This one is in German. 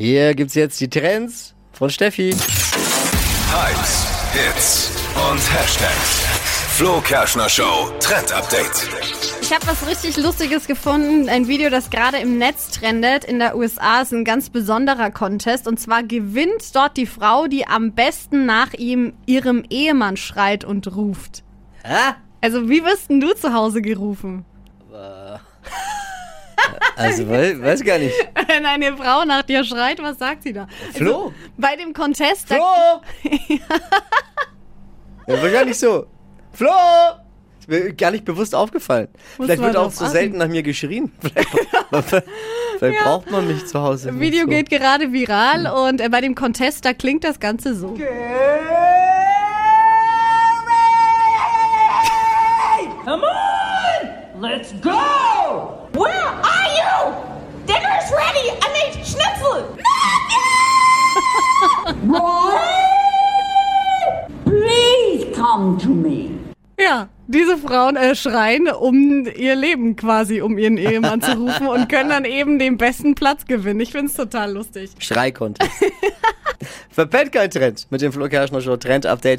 Hier gibt's jetzt die Trends von Steffi. Hypes, Hits und Hashtags. Flo Kerschner Show Trend Update. Ich habe was richtig Lustiges gefunden. Ein Video, das gerade im Netz trendet. In der USA ist ein ganz besonderer Contest. Und zwar gewinnt dort die Frau, die am besten nach ihm ihrem Ehemann schreit und ruft. Hä? Also, wie wirst denn du zu Hause gerufen? Also, weiß, weiß gar nicht. Wenn eine Frau nach dir schreit, was sagt sie da? Flo? Also, bei dem Contest, da, Flo! ja, wahrscheinlich so. Flo! Ist mir gar nicht bewusst aufgefallen. Muss Vielleicht wird auch so achten. selten nach mir geschrien. Vielleicht, vielleicht braucht man mich zu Hause. nicht Video so. geht gerade viral und äh, bei dem Contest, da klingt das Ganze so. Come on! Let's go! Where are you? Dinner's ready! I made schnitzel! Roy! Please come to me. Ja, diese Frauen äh, schreien um ihr Leben quasi, um ihren Ehemann zu rufen und können dann eben den besten Platz gewinnen. Ich find's total lustig. Schrei-Contest. Verpennt kein Trend mit dem Flo Kerschner Show Trend Update.